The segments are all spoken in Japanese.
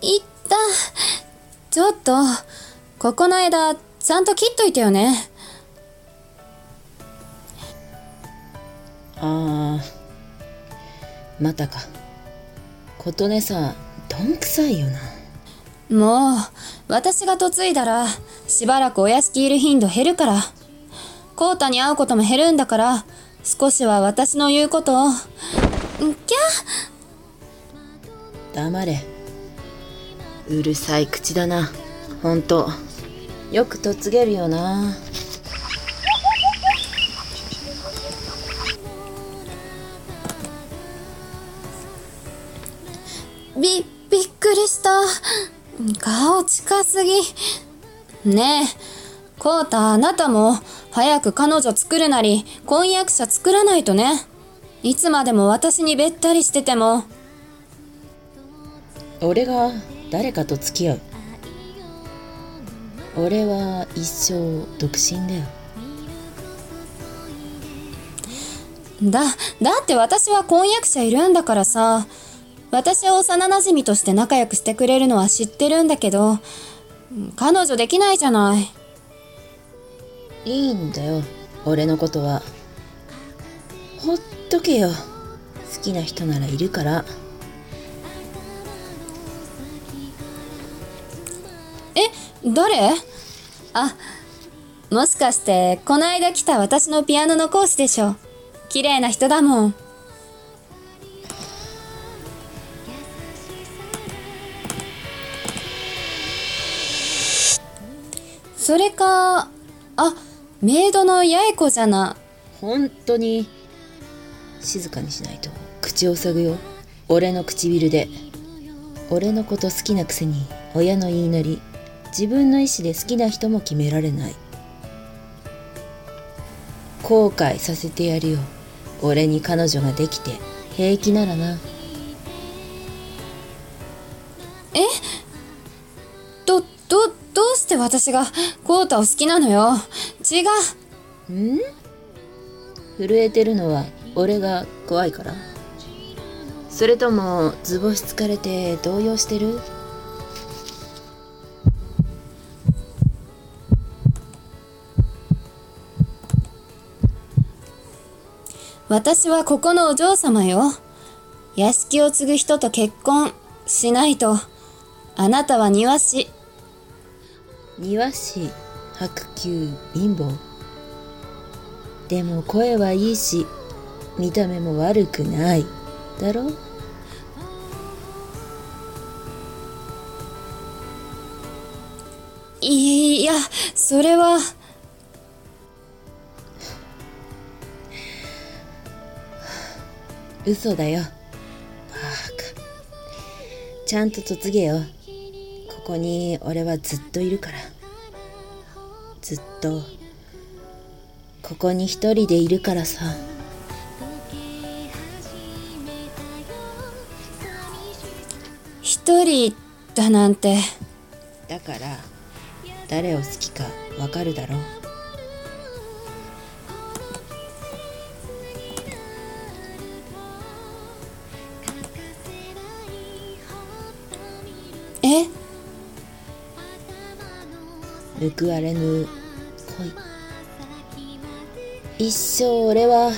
いった。ちょっと、ここの枝、ちゃんと切っといてよね。ああまたか琴音さんどんくさいよなもう、私が嫁いだら、しばらくお屋敷いる頻度減るから。コータに会うことも減るんだから、少しは私の言うことを。んきゃ黙れうるさい口だなほんとよくとつげるよなび、びっくりした。顔近すぎ。ねえ、コータ、あなたも、早く彼女作るなり、婚約者作らないとね。いつまでも私にべったりしてても。俺が誰かと付き合う。俺は一生独身だよ。だ、だって私は婚約者いるんだからさ。私を幼馴染として仲良くしてくれるのは知ってるんだけど、彼女できないじゃない。いいんだよ。俺のことは。ほっとけよ。好きな人ならいるから誰あ、もしかして、この間来た私のピアノの講師でしょ？綺麗な人だもん。それか、あ、メイドの八重子じゃな。本当に静かにしないと口を塞ぐよ俺の唇で俺のこと好きなくせに親の言いなり自分の意思で好きな人も決められない。後悔させてやるよ。俺に彼女ができて平気ならな。ど、ど、どうして私がコータを好きなのよ？違う。ん？震えてるのは俺が怖いから。それとも図星疲れて動揺してる？私はここのお嬢様よ。屋敷を継ぐ人と結婚しないと。あなたは庭師。庭師白球貧乏でも声はいいし見た目も悪くないだろ？いや、それは。嘘だよ。バーカ。ちゃんと嫁げよ。ここに俺はずっといるから。ずっと。ここに一人でいるからさ。一人だなんて。だから誰を好きかわかるだろえ報われぬ恋。一生俺は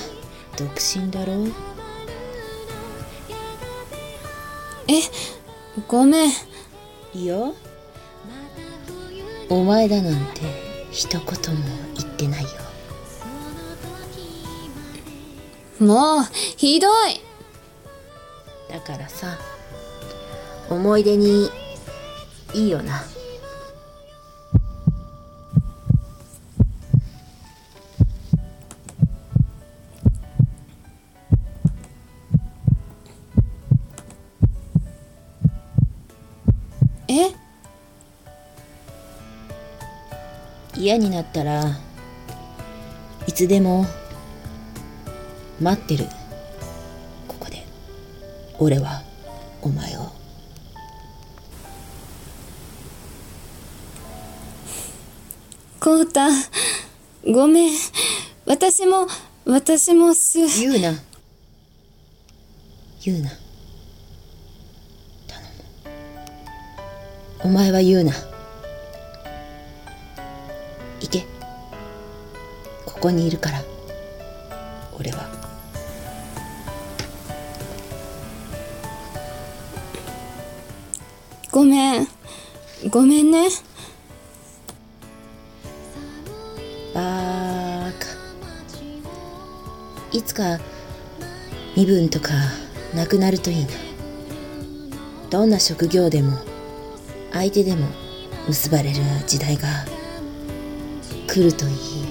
独身だろう。え、ごめん。いいよ。お前だなんて一言も言ってないよ。もう、ひどい。だからさ思い出にいいよなえ？嫌になったらいつでも待ってる。ここで俺はお前を。コータ、ごめん。私も、私もす、言うな。言うなお前は言うな。行け。ここにいるから。俺は。ごめん。ごめんね。バーカ。いつか身分とかなくなるといいな。どんな職業でも相手でも結ばれる時代が来るといい。